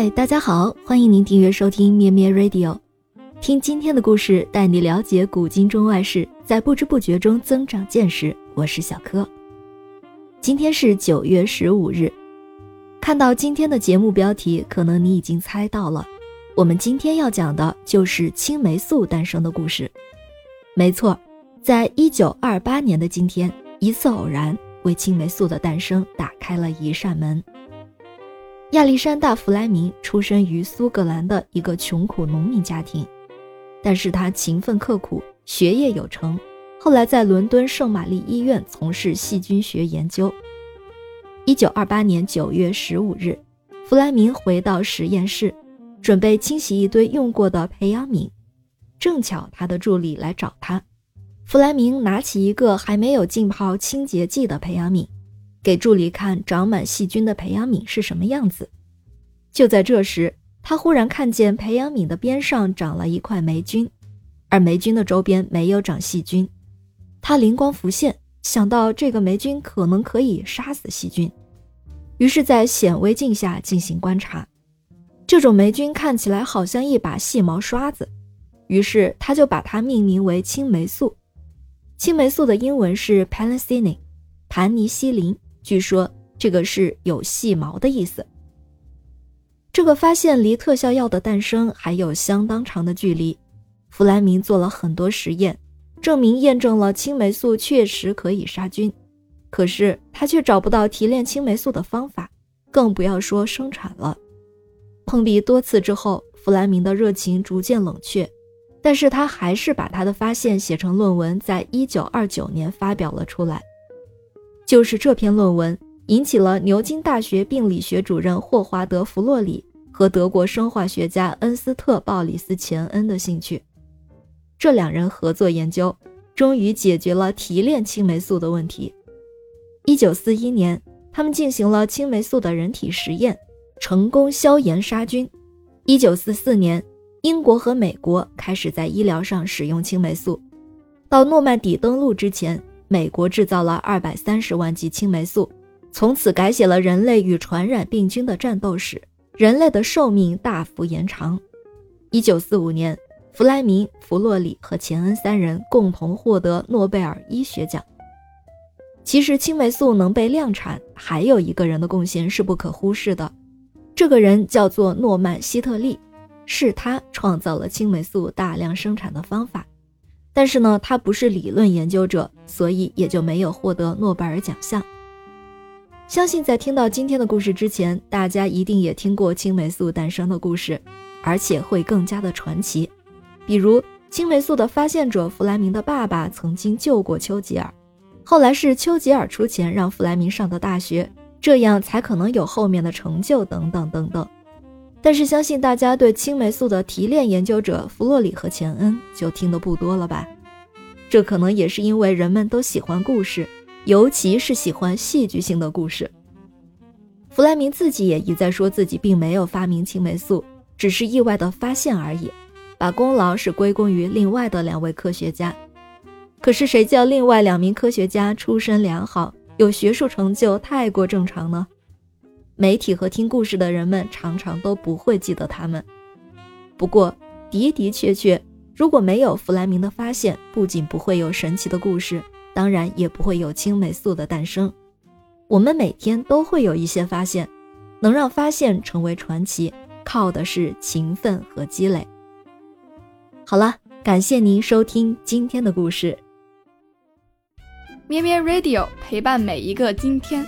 嗨，大家好，欢迎您订阅收听咩咩 Radio，听今天的故事，带你了解古今中外事，在不知不觉中增长见识。我是小柯。今天是九月十五日，看到今天的节目标题，可能你已经猜到了，我们今天要讲的就是青霉素诞生的故事。没错，在一九二八年的今天，一次偶然为青霉素的诞生打开了一扇门。亚历山大·弗莱明出生于苏格兰的一个穷苦农民家庭，但是他勤奋刻苦，学业有成。后来在伦敦圣玛丽医院从事细菌学研究。一九二八年九月十五日，弗莱明回到实验室，准备清洗一堆用过的培养皿，正巧他的助理来找他。弗莱明拿起一个还没有浸泡清洁剂的培养皿。给助理看长满细菌的培养皿是什么样子。就在这时，他忽然看见培养皿的边上长了一块霉菌，而霉菌的周边没有长细菌。他灵光浮现，想到这个霉菌可能可以杀死细菌，于是，在显微镜下进行观察。这种霉菌看起来好像一把细毛刷子，于是他就把它命名为青霉素。青霉素的英文是 penicillin，盘尼西林。据说这个是有细毛的意思。这个发现离特效药的诞生还有相当长的距离。弗莱明做了很多实验，证明验证了青霉素确实可以杀菌，可是他却找不到提炼青霉素的方法，更不要说生产了。碰壁多次之后，弗莱明的热情逐渐冷却，但是他还是把他的发现写成论文，在一九二九年发表了出来。就是这篇论文引起了牛津大学病理学主任霍华德·弗洛里和德国生化学家恩斯特·鲍里斯·钱恩的兴趣。这两人合作研究，终于解决了提炼青霉素的问题。1941年，他们进行了青霉素的人体实验，成功消炎杀菌。1944年，英国和美国开始在医疗上使用青霉素。到诺曼底登陆之前。美国制造了二百三十万剂青霉素，从此改写了人类与传染病菌的战斗史，人类的寿命大幅延长。一九四五年，弗莱明、弗洛里和钱恩三人共同获得诺贝尔医学奖。其实，青霉素能被量产，还有一个人的贡献是不可忽视的，这个人叫做诺曼希特利，是他创造了青霉素大量生产的方法。但是呢，他不是理论研究者，所以也就没有获得诺贝尔奖项。相信在听到今天的故事之前，大家一定也听过青霉素诞生的故事，而且会更加的传奇。比如青霉素的发现者弗莱明的爸爸曾经救过丘吉尔，后来是丘吉尔出钱让弗莱明上的大学，这样才可能有后面的成就等等等等。但是，相信大家对青霉素的提炼研究者弗洛里和钱恩就听得不多了吧？这可能也是因为人们都喜欢故事，尤其是喜欢戏剧性的故事。弗莱明自己也一再说自己并没有发明青霉素，只是意外的发现而已，把功劳是归功于另外的两位科学家。可是，谁叫另外两名科学家出身良好，有学术成就太过正常呢？媒体和听故事的人们常常都不会记得他们。不过的的确确，如果没有弗莱明的发现，不仅不会有神奇的故事，当然也不会有青霉素的诞生。我们每天都会有一些发现，能让发现成为传奇，靠的是勤奋和积累。好了，感谢您收听今天的故事。咩咩 Radio 陪伴每一个今天。